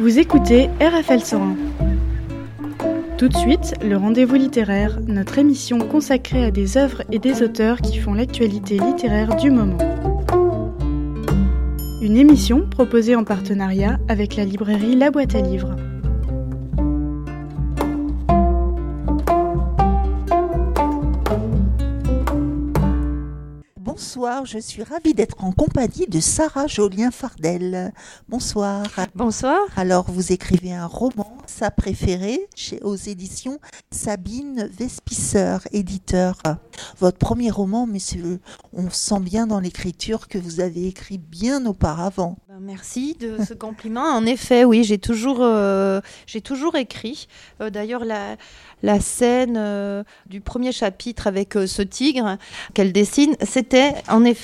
Vous écoutez RFL 101. Tout de suite, le rendez-vous littéraire, notre émission consacrée à des œuvres et des auteurs qui font l'actualité littéraire du moment. Une émission proposée en partenariat avec la librairie La Boîte à Livres. Je suis ravie d'être en compagnie de Sarah Jolien-Fardel. Bonsoir. Bonsoir. Alors, vous écrivez un roman, sa préférée, chez, aux éditions Sabine Vespisser, éditeur. Votre premier roman, monsieur, on sent bien dans l'écriture que vous avez écrit bien auparavant. Ben, merci de ce compliment. En effet, oui, j'ai toujours, euh, j'ai toujours écrit. Euh, D'ailleurs, la, la scène euh, du premier chapitre avec ce tigre qu'elle dessine, c'était en effet,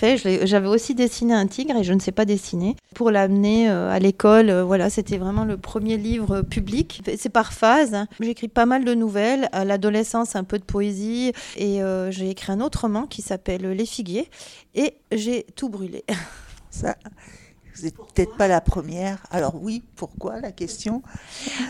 j'avais aussi dessiné un tigre et je ne sais pas dessiner pour l'amener euh, à l'école. euh, voilà, c'était vraiment le premier livre public. C'est par phase. J'écris pas mal de nouvelles. À l'adolescence, un peu de poésie et euh, j'ai écrit un autre roman qui s'appelle Les figuiers et j'ai tout brûlé. Ça, vous n'êtes peut-être pas la première. Alors oui, pourquoi la question?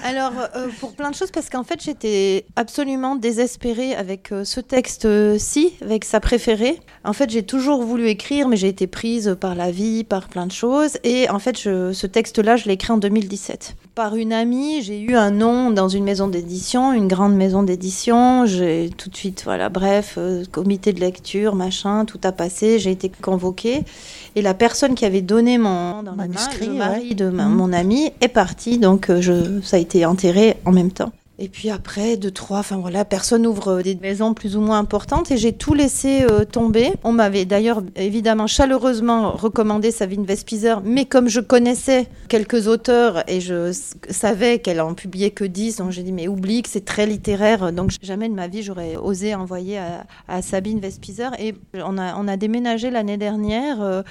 Alors, euh, pour plein de choses, parce qu'en fait, j'étais absolument désespérée avec euh, ce texte-ci, avec sa préférée. En fait, j'ai toujours voulu écrire, mais j'ai été prise par la vie, par plein de choses. Et en fait, ce texte-là, je l'ai écrit en 2017. Par une amie, j'ai eu un nom dans une maison d'édition, une grande maison d'édition. J'ai tout de suite, voilà, bref, euh, comité de lecture, machin, tout a passé. J'ai été convoquée. Et la personne qui avait donné mon dans mains, Manuscrit, le ouais. mari de ma- Mhm. mon ami, est parti. Donc, euh, je, ça a été enterré en même temps. Et puis après, deux, trois, enfin voilà, personne ouvre des maisons plus ou moins importantes et j'ai tout laissé euh, tomber. On m'avait d'ailleurs évidemment chaleureusement recommandé Sabine Vespizer, mais comme je connaissais quelques auteurs et je savais qu'elle en publiait que 10, donc j'ai dit mais oublie que c'est très littéraire, donc jamais de ma vie j'aurais osé envoyer à, à Sabine Vespizer. Et on a, on a déménagé l'année dernière. euh,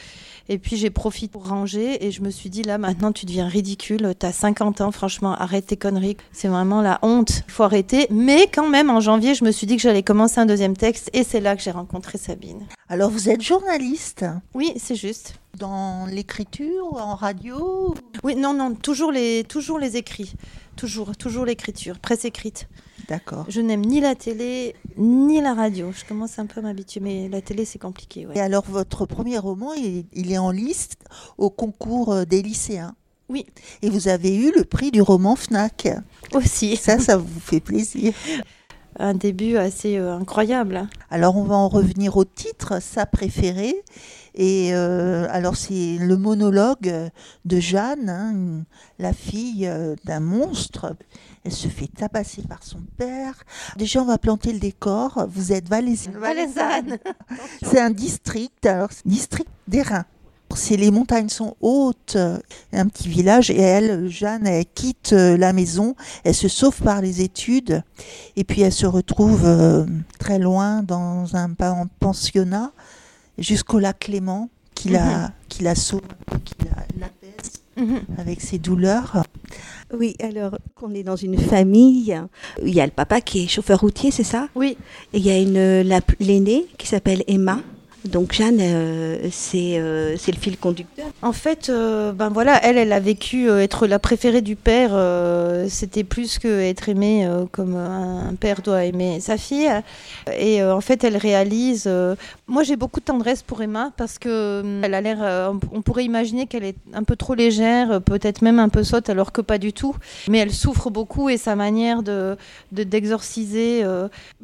et puis j'ai profité pour ranger et je me suis dit là maintenant tu deviens ridicule, t'as 50 ans, franchement arrête tes conneries, c'est vraiment la honte, faut arrêter. Mais quand même en janvier je me suis dit que j'allais commencer un deuxième texte et c'est là que j'ai rencontré Sabine. Alors vous êtes journaliste Oui c'est juste. Dans l'écriture, en radio Oui non non toujours les toujours les écrits, toujours toujours l'écriture, presse écrite. D'accord. Je n'aime ni la télé ni la radio. Je commence un peu à m'habituer mais la télé c'est compliqué. ouais. Et alors votre premier roman, il, il est en liste au concours euh, des lycéens. Oui. Et vous avez eu le prix du roman FNAC. Aussi Ça, ça vous fait plaisir. un début assez euh, incroyable. Alors on va en revenir au titre, sa préférée. Et euh, alors c'est le monologue de Jeanne, hein, la fille euh, d'un monstre. Elle se fait tabasser par son père. Déjà on va planter le décor. Vous êtes valaisanne. Valaisanne. C'est un district, alors c'est district d'Airain. C'est les montagnes sont hautes, un petit village et elle, Jeanne, elle quitte euh, la maison, elle se sauve par les études et puis elle se retrouve euh, très loin dans un pensionnat jusqu'au lac Clément qui la, qui la sauve, qui la, l'apaise Mhm. avec ses douleurs. Oui, alors on est dans une famille. Il y a le papa qui est chauffeur routier, c'est ça? Oui. Et il y a une la- l'aînée qui s'appelle Emma. Donc Jeanne, euh, c'est euh, c'est le fil conducteur. En fait, euh, ben voilà, elle, elle a vécu être la préférée du père. C'était plus que être aimée comme un, père doit aimer sa fille. Et en fait, elle réalise. moi, j'ai beaucoup de tendresse pour Emma parce que elle a l'air. on, pourrait imaginer qu'elle est un peu trop légère, peut-être même un peu sotte, alors que pas du tout. Mais elle souffre beaucoup et sa manière de de- d'exorciser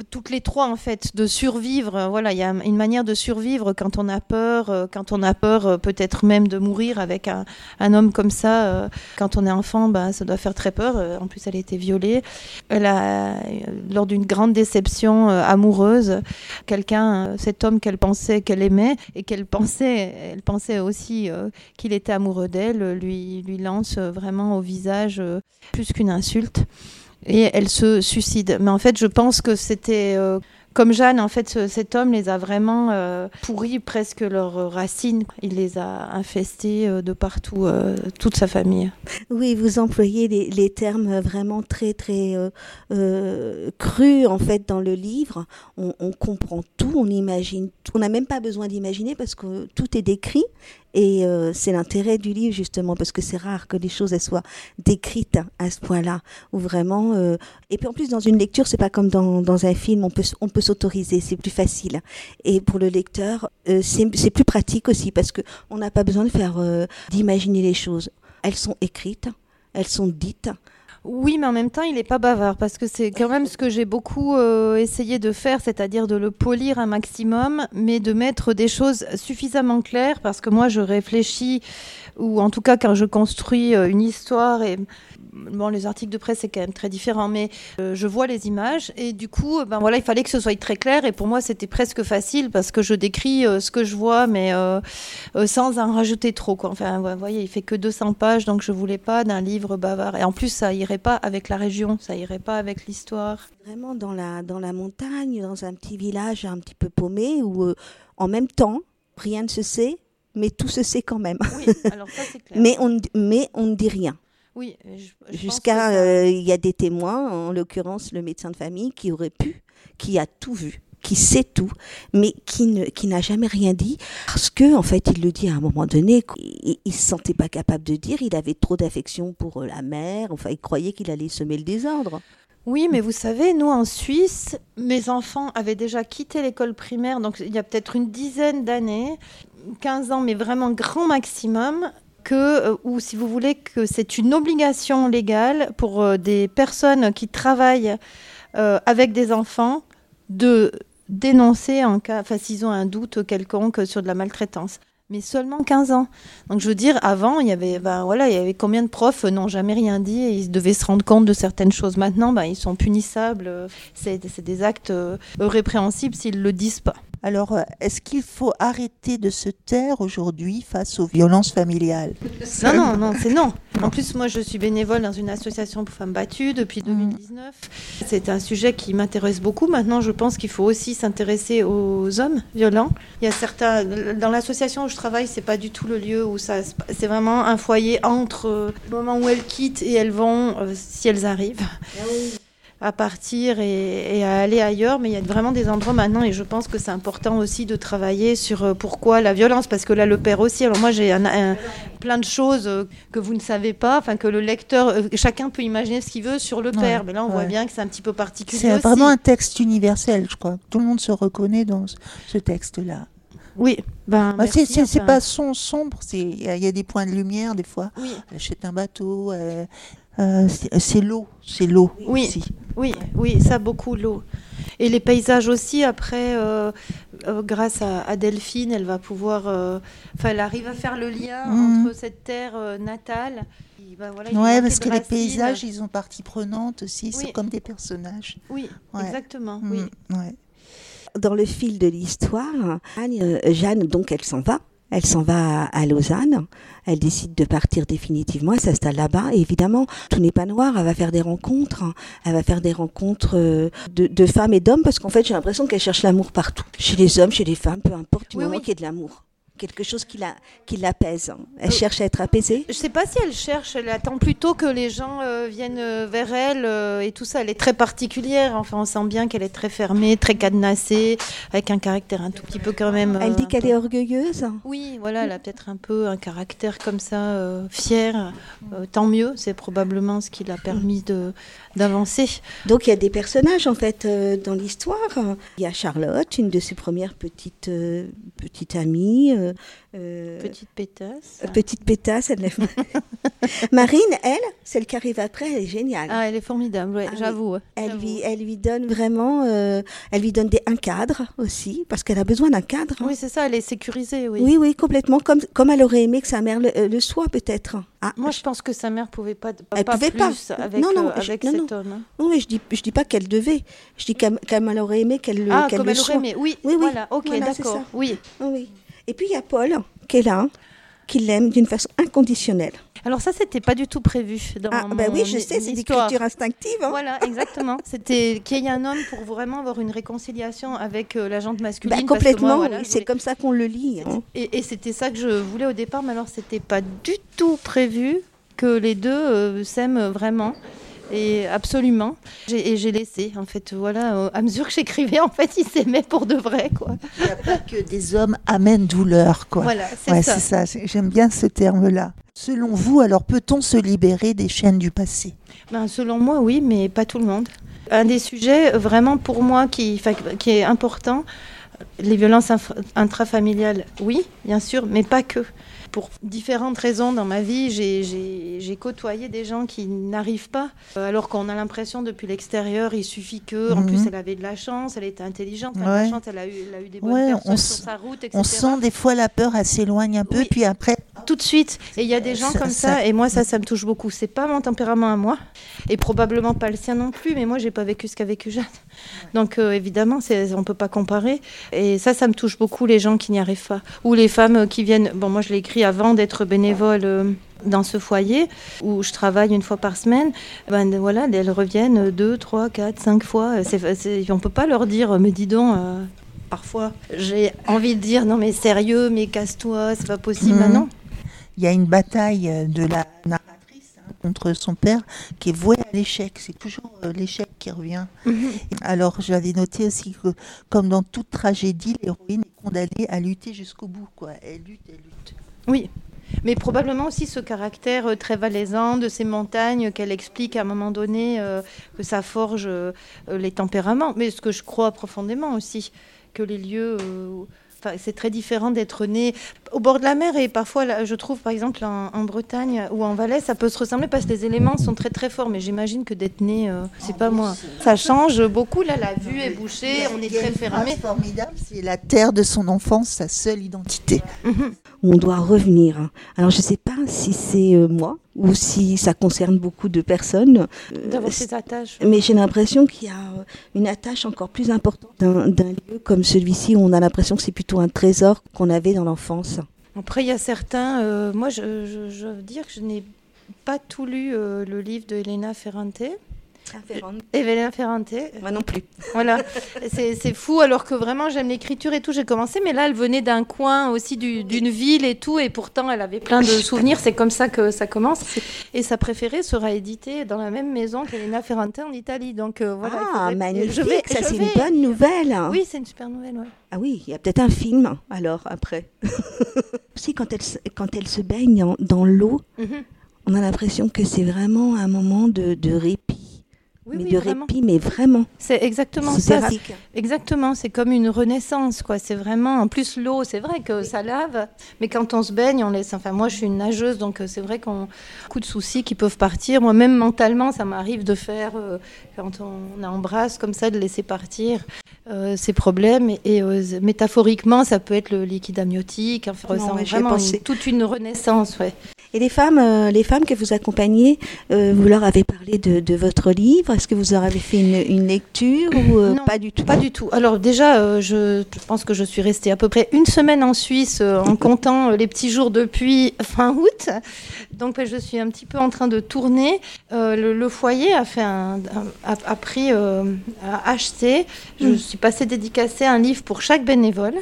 toutes les trois en fait, de survivre. Voilà, il y a une manière de survivre quand on a peur, euh, quand on a peur euh, peut-être même de mourir avec un, homme comme ça. euh, Quand on est enfant, bah, ça doit faire très peur. En plus, elle a été violée. Elle a, lors d'une grande déception amoureuse, quelqu'un, cet homme qu'elle pensait qu'elle aimait et qu'elle pensait, elle pensait aussi qu'il était amoureux d'elle, lui, lance vraiment au visage plus qu'une insulte. Et elle se suicide. Mais en fait, je pense que c'était comme Jeanne, en fait, ce- cet homme les a vraiment euh, pourris presque leurs racines. Il les a infestés euh, de partout, euh, toute sa famille. Oui, vous employez les, termes vraiment très très crus en fait dans le livre. On, comprend tout, on imagine, on n'a même pas besoin d'imaginer parce que tout est décrit Et euh, c'est l'intérêt du livre justement parce que c'est rare que les choses soient décrites à ce point-là, ou vraiment. Euh, Et puis en plus dans une lecture, c'est pas comme dans, dans un film, on peut on peut s'autoriser, c'est plus facile. Et pour le lecteur, euh, c'est c'est plus pratique aussi parce que on n'a pas besoin de faire euh, d'imaginer les choses. Elles sont écrites, elles sont dites. Oui, mais en même temps, il n'est pas bavard parce que c'est quand même ce que j'ai beaucoup euh, essayé de faire, c'est-à-dire de le polir un maximum, mais de mettre des choses suffisamment claires parce que moi, je réfléchis, ou en tout cas quand je construis euh, une histoire et bon, les articles de presse c'est quand même très différent, mais euh, je vois les images et du coup, ben voilà, il fallait que ce soit très clair et pour moi, c'était presque facile parce que je décris ce que je vois, mais sans en rajouter trop. Enfin, vous voyez, il fait que 200 pages, donc je voulais pas d'un livre bavard. Et en plus, ça irait pas avec la région, ça irait pas avec l'histoire. Vraiment dans la, dans la montagne, dans un petit village un petit peu paumé où euh, en même temps, rien ne se sait, mais tout se sait quand même. Oui, alors ça c'est clair. Mais on, ne- mais on ne dit rien. oui, Jusqu'à, euh, il y a des témoins, en l'occurrence le médecin de famille, qui aurait pu, qui a tout vu, qui sait tout, mais qui ne, qui n'a jamais rien dit, parce que en fait, il le dit à un moment donné, il, il se sentait pas capable de dire, il avait trop d'affection pour euh, la mère, enfin, il croyait qu'il allait semer le désordre. Oui, mais vous savez, nous en Suisse, mes enfants avaient déjà quitté l'école primaire, donc il y a peut-être une dizaine d'années, 15 ans, mais vraiment grand maximum, que, euh, ou si vous voulez, que c'est une obligation légale pour euh, des personnes qui travaillent avec des enfants de dénoncer en cas, enfin s'ils ont un doute quelconque sur de la maltraitance. Mais seulement 15 ans. Donc je veux dire, avant, il y avait, ben voilà, il y avait combien de profs n'ont jamais rien dit et ils devaient se rendre compte de certaines choses. Maintenant, ben, ils sont punissables. C'est c'est des actes euh, répréhensibles s'ils le disent pas. Alors, euh, est-ce qu'il faut arrêter de se taire aujourd'hui face aux violences familiales? Non, non, non, c'est non. En plus, moi, je suis bénévole dans une association pour femmes battues depuis 2019. C'est un sujet qui m'intéresse beaucoup. Maintenant, je pense qu'il faut aussi s'intéresser aux hommes violents. Il y a certains dans l'association où je travaille, c'est pas du tout le lieu où ça. se- C'est vraiment un foyer entre euh, le moment où elles quittent et elles vont, euh, si elles arrivent. À partir et, et à aller ailleurs, mais il y a vraiment des endroits maintenant et je pense que c'est important aussi de travailler sur euh, pourquoi la violence, parce que là le père aussi. Alors moi j'ai un, un- plein de choses euh, que vous ne savez pas, enfin que le lecteur, euh, chacun peut imaginer ce qu'il veut sur le Ouais, père, mais là on voit bien que c'est un petit peu particulier. C'est vraiment un texte universel, je crois. Tout le monde se reconnaît dans ce- texte-là. Oui, ben Bah, c'est enfin, pas son sombre, il y, a- il y a des points de lumière des fois. Oui, achète un bateau, euh, euh, c'est c'est l'eau, c'est l'eau Oui. aussi. Oui, oui, ça beaucoup l'eau. Et les paysages aussi, après, euh, euh, grâce à, à Delphine, elle va pouvoir. euh, Enfin, elle arrive à faire le lien Mhm. entre cette terre euh, natale. et, ben, voilà, Ouais, parce que les paysages, ils ont partie prenante aussi, Oui. c'est comme des personnages. Oui, Ouais. exactement. Mm, Oui. ouais. Dans le fil de l'histoire, Anne, euh, Jeanne, donc, elle s'en va. Elle s'en va à, Lausanne. Elle décide de partir définitivement. Elle s'installe là-bas. Et évidemment, tout n'est pas noir. Elle va faire des rencontres. Elle va faire des rencontres euh, de, de femmes et d'hommes parce qu'en fait, j'ai l'impression qu'elle cherche l'amour partout. Chez les hommes, chez les femmes, peu importe. Du Oui, moment oui. qu'il y ait de l'amour. Quelque chose qui la- qui l'apaise. Elle Euh, cherche à être apaisée? Je sais pas si elle cherche, elle attend plutôt que les gens euh, viennent euh, vers elle euh, et tout ça. Elle est très particulière. Enfin, on sent bien qu'elle est très fermée, très cadenassée, avec un caractère un tout petit peu quand même. Elle dit qu'elle peu- est orgueilleuse? Oui, voilà, elle a peut-être un peu un caractère comme ça, fier. Tant mieux, c'est probablement ce qui l'a permis de d'avancer. Donc il y a des personnages en fait dans l'histoire. Il y a Charlotte, une de ses premières petites petites amies. Euh, euh, Petite pétasse. petite pétasse, elle Marine, elle, celle qui arrive après, elle est géniale. Ah, elle est formidable, ouais, Ah j'avoue. elle lui, elle lui donne vraiment, euh, elle lui donne des, un cadre aussi, parce qu'elle a besoin d'un cadre. hein. Oui, c'est ça, elle est sécurisée, oui. oui, oui, complètement, comme, comme elle aurait aimé que sa mère le, le soit peut-être. Ah, Moi, je pense que sa mère pouvait pas, Elle pas pouvait plus pas. avec, Non, non, euh, je- non, cet homme. hein. non, mais je dis, je dis pas qu'elle devait. Je dis qu'elle qu'elle aurait aimé qu'elle le, Ah, comme le elle aurait aimé. Oui, Oui, oui, voilà, ok, voilà, d'accord. Oui. Ah oui. Et puis il y a Paul qui est là, qui l'aime d'une façon inconditionnelle. Alors ça, c'était pas du tout prévu dans Ah, mon bah oui, je sais, c'est l'écriture instinctive. hein. Voilà, exactement. C'était qu'il y ait un homme pour vraiment avoir une réconciliation avec euh, la jante masculine. Bah, complètement, voilà, c'est voulais- comme ça qu'on le lit. hein. Et, et c'était ça que je voulais au départ, mais alors c'était pas du tout prévu que les deux euh, s'aiment vraiment. Et absolument. Et j'ai laissé, en fait, voilà, à mesure que j'écrivais, en fait, ils s'aimaient pour de vrai, quoi. Il n'y a pas que des hommes amènent douleur, quoi. Voilà, c'est ça. ça. J'aime bien ce terme-là. Selon vous, alors peut-on se libérer des chaînes du passé? Ben, Selon moi, oui, mais pas tout le monde. Un des sujets vraiment pour moi qui, qui est important, les violences intrafamiliales, oui, bien sûr, mais pas que pour différentes raisons dans ma vie, j'ai côtoyé des gens qui n'arrivent pas, euh, alors qu'on a l'impression depuis l'extérieur, il suffit que, en plus, mhm. elle avait de la chance, elle était intelligente, elle, a, eu, elle a eu des bonnes personnes sur sa route, etc. On sent des fois la peur, elle s'éloigne un peu, puis après. Tout de suite. Et il y a des gens comme ça, et moi, ça, ça me touche beaucoup. C'est pas mon tempérament à moi, et probablement pas le sien non plus, mais moi, j'ai pas vécu ce qu'a vécu Jeanne. Donc, euh, évidemment, on peut pas comparer. Et ça, ça me touche beaucoup, les gens qui n'y arrivent pas. Ou les femmes qui viennent. Bon, moi, je l'ai écrit avant d'être bénévole euh, dans ce foyer où je travaille une fois par semaine, ben voilà, elles reviennent deux, trois, quatre, cinq fois. on ne peut pas leur dire, mais dis donc, euh, parfois j'ai envie de dire, non mais sérieux, mais casse-toi, c'est pas possible. Mhm. maintenant. Il y a une bataille euh, de la contre son père qui est vouée à l'échec. C'est toujours l'échec qui revient. Mhm. Alors j'avais noté aussi que, comme dans toute tragédie, l'héroïne est condamnée à lutter jusqu'au bout. Quoi. Elle lutte, elle lutte. Oui, mais probablement aussi ce caractère euh, très valaisant de ces montagnes qu'elle explique à un moment donné euh, que ça forge euh, les tempéraments. Mais ce que je crois profondément aussi, que les lieux c'est très différent d'être né au bord de la mer et parfois, je trouve, par exemple, en, Bretagne ou en Valais, ça peut se ressembler parce que les éléments sont très très forts. Mais j'imagine que d'être né, euh, c'est pas moi. Ça change beaucoup. Là, la vue est bouchée, on est très fermé. formidable, c'est la terre de son enfance, sa seule identité. On doit revenir. Alors, je sais pas si c'est euh, moi ou si ça concerne beaucoup de personnes. D'avoir ces attaches. Mais j'ai l'impression qu'il y a euh, une attache encore plus importante d'un lieu comme celui-ci où on a l'impression que c'est plutôt un trésor qu'on avait dans l'enfance. Après, il y a certains. Euh, moi, je, veux dire que je n'ai pas tout lu euh, le livre de Elena Ferrante. Evelyn Ferrante. Moi non plus. Voilà, c'est fou alors que vraiment j'aime l'écriture et tout. J'ai commencé, mais là elle venait d'un coin aussi d'une ville et tout, et pourtant elle avait plein de souvenirs. C'est comme ça que ça commence. Et sa préférée sera éditée dans la même maison qu'Elena Ferrante en Italie. Donc euh, voilà. Ah, magnifique. Je vais, ça c'est une bonne nouvelle. Oui, c'est une super nouvelle. Ouais. Ah oui, il y a peut-être un film alors après. aussi quand elle quand elle se baigne dans l'eau. Mhm. On a l'impression que c'est vraiment un moment de, de répit mais de répit, mais vraiment. C'est exactement ça. Exactement, c'est comme une renaissance, quoi. C'est vraiment, en plus l'eau, c'est vrai que ça lave, mais quand on se baigne, on laisse. Enfin, moi, je suis une nageuse, donc euh, c'est vrai qu'on beaucoup de soucis qui peuvent partir. Moi, même mentalement, ça m'arrive de faire euh, quand on embrasse comme ça, de laisser partir. Euh, ces problèmes et, métaphoriquement ça peut être le liquide amniotique enfin, vraiment toute une renaissance ouais. Et les femmes, euh, les femmes que vous accompagnez, euh, vous leur avez parlé de, votre livre. Est-ce que vous leur avez fait une, lecture ou euh, pas du tout? Pas du tout. Alors déjà, je, pense que je suis restée à peu près une semaine en Suisse en comptant les petits jours depuis fin août. Donc je suis un petit peu en train de tourner. Le, foyer a fait un, a, pris, a acheté. Je mm. suis passée dédicacer un livre pour chaque bénévole.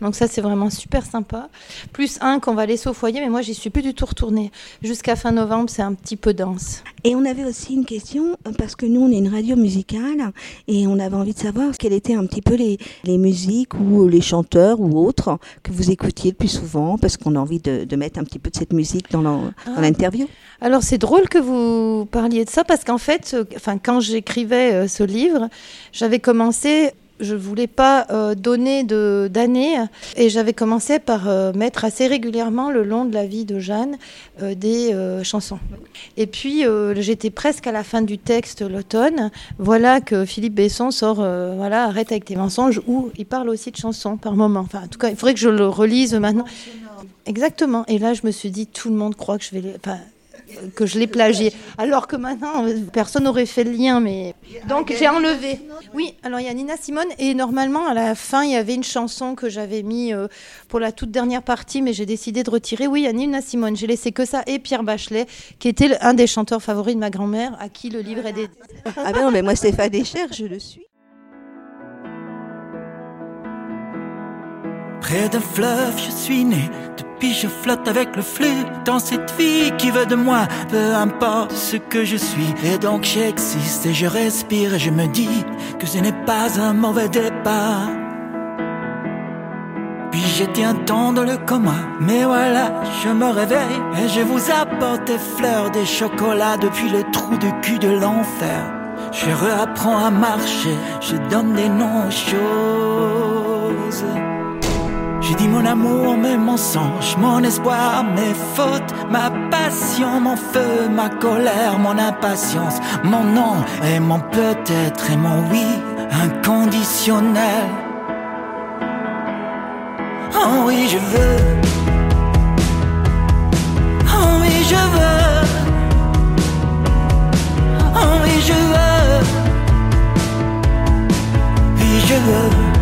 Donc ça, c'est vraiment super sympa. Plus un qu'on va laisser au foyer, mais moi, j'y suis plus du tout retournée. Jusqu'à fin novembre, c'est un petit peu dense. Et on avait aussi une question, parce que nous, on est une radio musicale, et on avait envie de savoir quelles étaient un petit peu les, les musiques ou les chanteurs ou autres que vous écoutiez le plus souvent, parce qu'on a envie de, de, mettre un petit peu de cette musique dans ah. l'interview. Alors c'est drôle que vous parliez de ça, parce qu'en fait, euh, enfin, quand j'écrivais euh, ce livre, j'avais commencé je voulais pas euh, donner d'années et j'avais commencé par euh, mettre assez régulièrement le long de la vie de Jeanne euh, des chansons. Et puis j'étais presque à la fin du texte l'automne. Voilà que Philippe Besson sort voilà arrête avec tes mensonges où il parle aussi de chansons par moment. Enfin en tout cas il faudrait que je le relise maintenant. Exactement. Et là je me suis dit tout le monde croit que je vais les que je l'ai plagié. Alors que maintenant, personne n'aurait fait le lien, mais donc j'ai enlevé. Oui, alors il y a Nina Simone et normalement à la fin il y avait une chanson que j'avais mis euh, pour la toute dernière partie, mais j'ai décidé de retirer. Oui, il y a Nina Simone. J'ai laissé que ça et Pierre Bachelet, qui était un des chanteurs favoris de ma grand-mère, à qui le livre est dédié. Ah ben non, mais moi Stéphane Deschers, je le suis. Près d'un fleuve, je suis né Puis je flotte avec le flux dans cette vie qui veut de moi, peu importe ce que je suis. Et donc j'existe et je respire et je me dis que ce n'est pas un mauvais départ. Puis j'étais un temps dans le coma, mais voilà, je me réveille et je vous apporte des fleurs, des chocolats depuis le trou de cul de l'enfer. Je réapprends à marcher, je donne des noms aux choses. J'ai dit mon amour, mes mensonges, mon espoir, mes fautes, ma passion, mon feu, ma colère, mon impatience, mon non et mon peut-être et mon oui inconditionnel. Oh oui, je veux. Oh oui, je veux. Oh oui, je veux. Oui, je veux.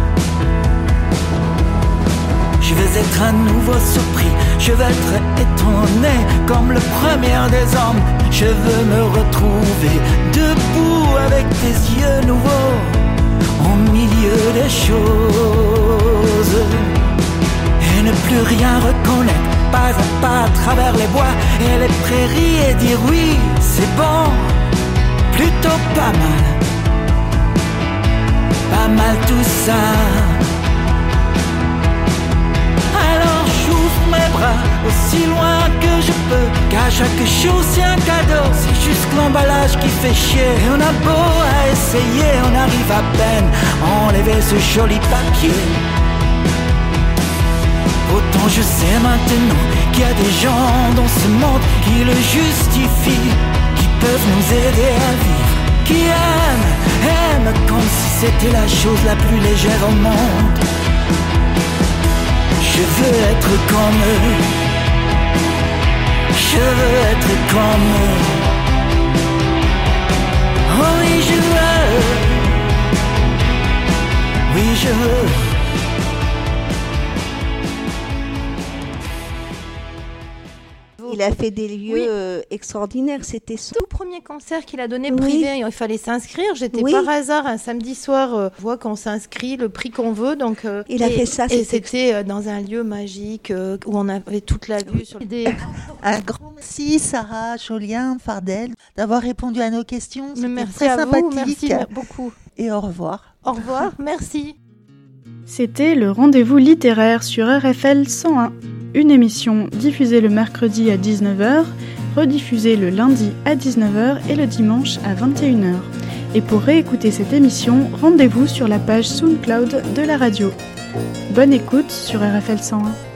Être un nouveau surpris. Je veux être étonné comme le premier des hommes. Je veux me retrouver debout avec des yeux nouveaux au milieu des choses et ne plus rien reconnaître, pas à pas à travers les bois et les prairies et dire oui, c'est bon, plutôt pas mal, pas mal tout ça. J'ouvre mes bras aussi loin que je peux, car chaque chose c'est un cadeau, c'est juste l'emballage qui fait chier. Et on a beau à essayer, on arrive à peine à enlever ce joli papier. Autant je sais maintenant qu'il y a des gens dans ce monde qui le justifient, qui peuvent nous aider à vivre, qui aiment, aiment comme si c'était la chose la plus légère au monde. Je veux être comme eux, je veux être comme eux. Oh oui, je veux, oui, je veux. Il a fait des lieux Oui. euh, extraordinaires, c'était son. Tout premier concert qu'il a donné Oui. privé, il fallait s'inscrire. J'étais Oui. par hasard un samedi soir, euh, on voit qu'on s'inscrit, le prix qu'on veut. Donc, euh, Il a fait ça, Et c'était- euh, dans un lieu magique euh, où on avait toute la vue sur des. Un grand merci, Sarah, Jolien, Fardel, d'avoir répondu à nos questions. Merci très à vous, merci beaucoup. Et au revoir. Au revoir, merci. C'était le rendez-vous littéraire sur RFL 101, une émission diffusée le mercredi à 19h, rediffusée le lundi à 19h et le dimanche à 21h. Et pour réécouter cette émission, rendez-vous sur la page SoundCloud de la radio. Bonne écoute sur RFL 101.